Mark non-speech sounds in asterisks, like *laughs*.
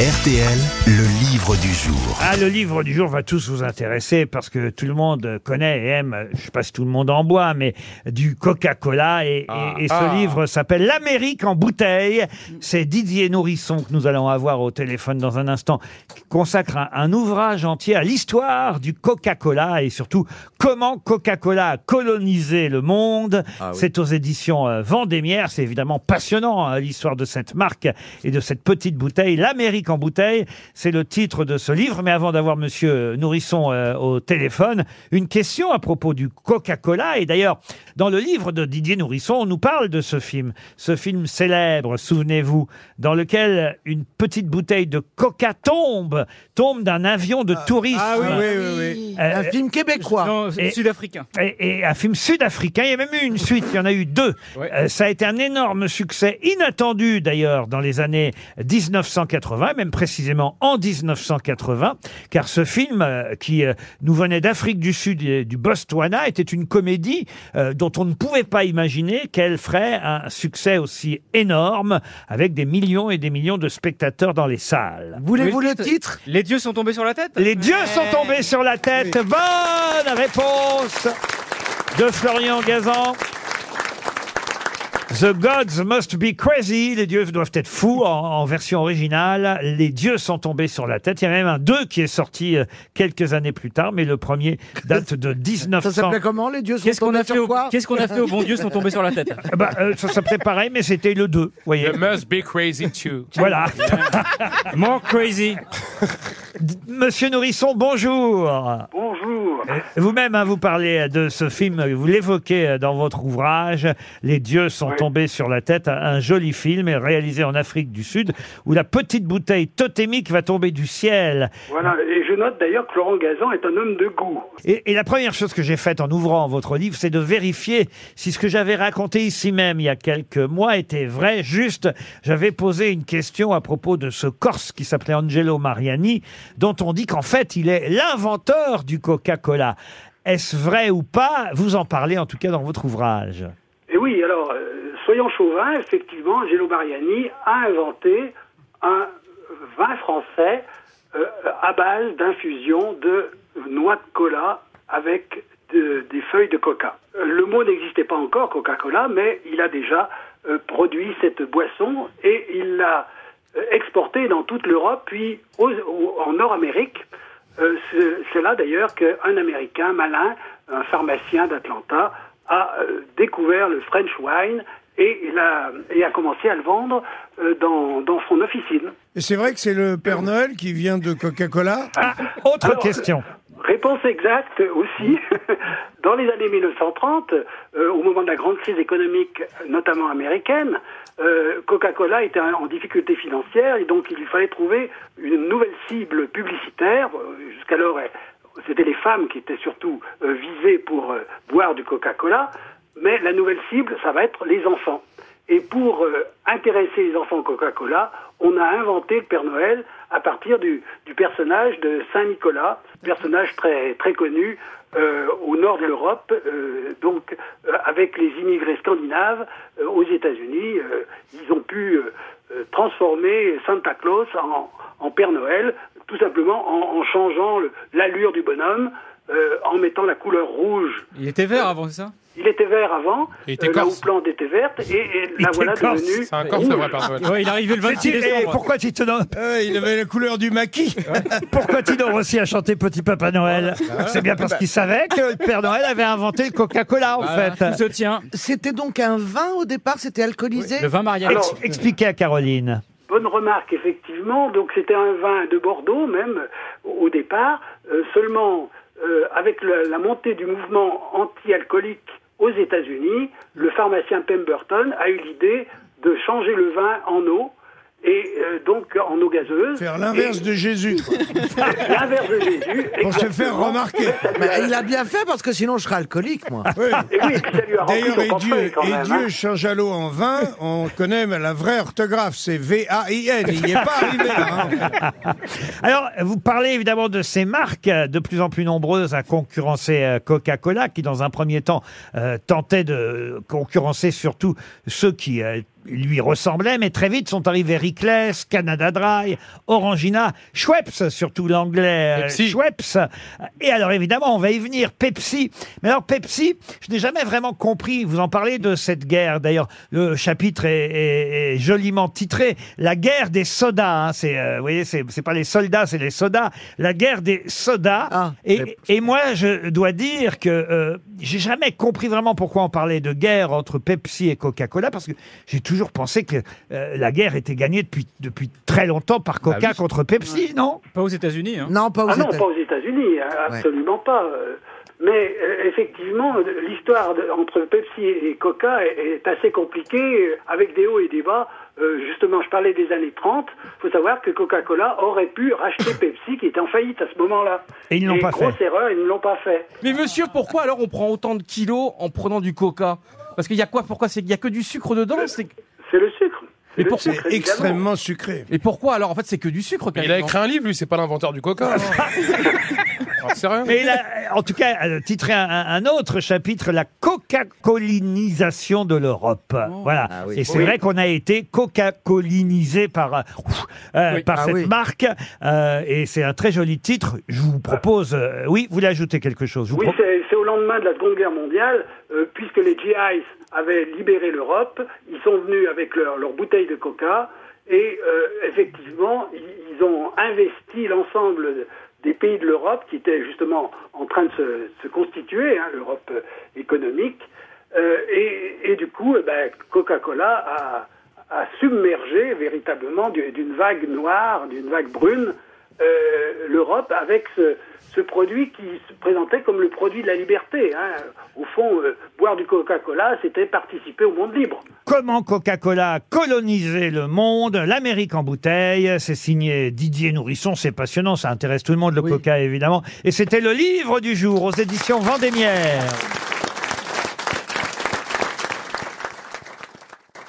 RTL, le livre du jour. Ah, le livre du jour va tous vous intéresser parce que tout le monde connaît et aime, je sais pas si tout le monde en boit, mais du Coca-Cola et, et- et ce livre s'appelle L'Amérique en bouteille. C'est Didier Nourisson que nous allons avoir au téléphone dans un instant qui consacre un, un ouvrage entier à l'histoire du Coca-Cola et surtout comment Coca-Cola a colonisé le monde. C'est aux éditions euh, Vendémiaire. C'est évidemment passionnant hein, l'histoire de cette marque et de cette petite bouteille. L'Amérique en bouteille, c'est le titre de ce livre. Mais avant d'avoir Monsieur Nourisson euh, au téléphone, une question à propos du Coca-Cola. Et d'ailleurs, dans le livre de Didier Nourisson, on nous parle de ce film, ce film célèbre, souvenez-vous, dans lequel une petite bouteille de Coca tombe, tombe d'un avion de tourisme. Ah oui, oui, oui, oui. Euh, Un film québécois. Non, Et- sud-africain. et, et un film sud-africain. Il y a même eu une suite, il y en a eu deux. Ouais. Euh, ça a été un énorme succès, inattendu d'ailleurs dans les années 1980, même précisément en 1980, car ce film euh, qui euh, nous venait d'Afrique du Sud et du Botswana était une comédie euh, dont on ne pouvait pas imaginer qu'elle ferait un succès aussi énorme avec des millions et des millions de spectateurs dans les salles. Voulez-vous le titre? Les dieux sont tombés sur la tête Les dieux sont tombés sur la tête. Bonne réponse de Florian Gazan. The gods must be crazy. Les dieux doivent être fous en, en version originale. Les dieux sont tombés sur la tête. Il y a même un 2 qui est sorti euh, quelques années plus tard, mais le premier date de Ça 1900. s'appelait comment Les dieux sont Qu'est-ce qu'on tombés a fait sur au... quoi Qu'est-ce qu'on a fait aux bons dieux sont tombés sur la tête *laughs* Ah bah, euh, ça s'appelait pareil, mais c'était le 2. Voyez. It must be crazy too. Voilà. More crazy. Monsieur Nourisson, bonjour. Bonjour. Euh, Vous-même, hein, vous parlez de ce film, vous l'évoquez euh, dans votre ouvrage, Les dieux sont tombés sur la tête, un un joli film réalisé en Afrique du Sud, où la petite bouteille totémique va tomber du ciel. Voilà, et je note d'ailleurs que Laurent Gazan est un homme de goût. Et, et la première chose que j'ai faite en ouvrant votre livre, c'est de vérifier si ce que j'avais raconté ici même il y a quelques mois était vrai, juste. J'avais posé une question à propos de ce Corse qui s'appelait Angelo Mariani, dont on dit qu'en fait, il est l'inventeur du Coca-Cola. Est-ce vrai ou pas? Vous en parlez en tout cas dans votre ouvrage. Et oui, alors, euh, soyons chauvins, effectivement, Angelo Mariani a inventé un vin français euh, à base d'infusion de noix de cola avec de- des feuilles de coca. Le mot n'existait pas encore, Coca-Cola, mais il a déjà euh, produit cette boisson et il l'a exportée dans toute l'Europe, puis en Nord-Amérique. Euh, c'est- là d'ailleurs qu'un Américain malin, un pharmacien d'Atlanta, a euh, découvert le French wine et, il a, et a commencé à le vendre euh, dans, dans son officine. Et c'est vrai que c'est le Père Noël qui vient de Coca-Cola Ah, autre Alors, question. Réponse exacte aussi. *laughs* Dans les années 1930, euh, au moment de la grande crise économique, notamment américaine, euh, Coca-Cola était en difficulté financière et donc il lui fallait trouver une nouvelle cible publicitaire. Euh, Jusqu'alors, c'était les femmes qui étaient surtout euh, visées pour boire du Coca-Cola, mais la nouvelle cible, ça va être les enfants. Et pour intéresser les enfants au Coca-Cola, on a inventé le Père Noël à partir du, personnage de Saint Nicolas, personnage très connu euh, au nord de l'Europe, euh, donc euh, avec les immigrés scandinaves aux États-Unis, ils ont pu transformer Santa Claus en, Père Noël, tout simplement en, changeant l'allure du bonhomme, euh, en mettant la couleur rouge Il était vert avant, c'est ça il était vert avant, Il était euh, la houppelande était verte, et, et la était voilà corse. devenue C'est un corse, vrai Noël. Ouais, il est arrivé le 26 Et décembre. pourquoi Tito, Euh, Il avait la couleur du maquis. pourquoi Tito Rossi a chanté Petit Papa Noël C'est bien parce qu'il savait que le Père Noël avait inventé le Coca-Cola, en Voilà, fait. tout se tient. C'était donc un vin au départ C'était alcoolisé Le vin Ex- expliquez à Caroline. Bonne remarque, effectivement. Donc c'était un vin de Bordeaux même au au départ. Euh, seulement euh, avec la montée du mouvement anti-alcoolique aux États-Unis, le pharmacien Pemberton a eu l'idée de changer le vin en eau et euh, donc en eau gazeuse. Faire l'inverse Et- de Jésus. *laughs* L'inverse de Jésus. Pour se faire remarquer. Bah, a- Il a bien fait parce que sinon je serais alcoolique, moi. Oui. Et oui, et puis ça lui a rempli D'ailleurs, et Dieu, portefeuille quand et même, Dieu hein. change à l'eau en vin, on connaît mais la vraie orthographe, c'est V-A-I-N. Il n'y est pas arrivé là. hein. *laughs* Alors, vous parlez évidemment de ces marques euh, de plus en plus nombreuses à concurrencer euh, Coca-Cola, qui dans un premier temps euh, tentait de concurrencer surtout ceux qui euh, lui ressemblaient, mais très vite sont arrivés Rickless, Canada Dry, Orangina, Schweppes, surtout l'anglais euh, Pepsi. Schweppes. Et alors évidemment, on va y venir, Pepsi. Mais alors Pepsi, je n'ai jamais vraiment compris, vous en parlez de cette guerre, d'ailleurs le chapitre est, est- est joliment titré, la guerre des sodas. hein. C'est, euh, vous voyez, c'est c'est pas les soldats, c'est les sodas. La guerre des sodas. Ah, et, et moi, je dois dire que euh, j'ai jamais compris vraiment pourquoi on parlait de guerre entre Pepsi et Coca-Cola, parce que j'ai toujours pensé que euh, la guerre était gagnée depuis, depuis très longtemps par Coca Bah oui. contre Pepsi, non? Pas aux États-Unis. Hein. Non, pas aux Ah non, États-Unis. pas aux États-Unis, hein, absolument pas. euh. Mais euh, effectivement, l'histoire entre Pepsi et Coca est, est assez compliquée, avec des hauts et des bas. Euh, justement, je parlais des années 30. Il faut savoir que Coca-Cola aurait pu racheter *coughs* Pepsi, qui était en faillite à ce moment-là. Et ils ne l'ont pas grosse fait. erreur, ils ne l'ont pas fait. Mais monsieur, pourquoi alors on prend autant de kilos en prenant du coca? Parce qu'il y a quoi Pourquoi c'est qu'il y a que du sucre dedans c'est... C'est le sucre. Mais pour- C'est extrêmement sucré. Et pourquoi alors En fait, c'est que du sucre. Il a écrit un livre, lui, c'est pas l'inventeur du coca. hein. *laughs* Alors, c'est rien. Mais il a, en tout cas, euh, titré un, un autre chapitre, la coca-colinisation de l'Europe. Voilà. Ah oui. Et c'est Oui. vrai qu'on a été coca-colinisé par, euh, euh, Oui. par Ah cette oui. marque. euh, et c'est un très joli titre. Je vous propose. euh, oui, vous voulez ajouter quelque chose Je vous Oui, pro- c'est lendemain de la Seconde Guerre mondiale, euh, puisque les GIs avaient libéré l'Europe, ils sont venus avec leur, leur bouteille de coca, et euh, effectivement, ils, ont investi l'ensemble des pays de l'Europe, qui étaient justement en train de se, constituer, hein, l'Europe euh, économique, et, du coup, eh ben, Coca-Cola a, submergé véritablement du- d'une vague noire, d'une vague brune, euh, l'Europe avec ce, ce produit qui se présentait comme le produit de la liberté. hein. Au fond, euh, boire du Coca-Cola, c'était participer au monde libre. Comment Coca-Cola a colonisé le monde, l'Amérique en bouteille. C'est signé Didier Nourisson, c'est passionnant, ça intéresse tout le monde, le Oui. Coca évidemment. Et c'était le livre du jour aux éditions Vendémiaire.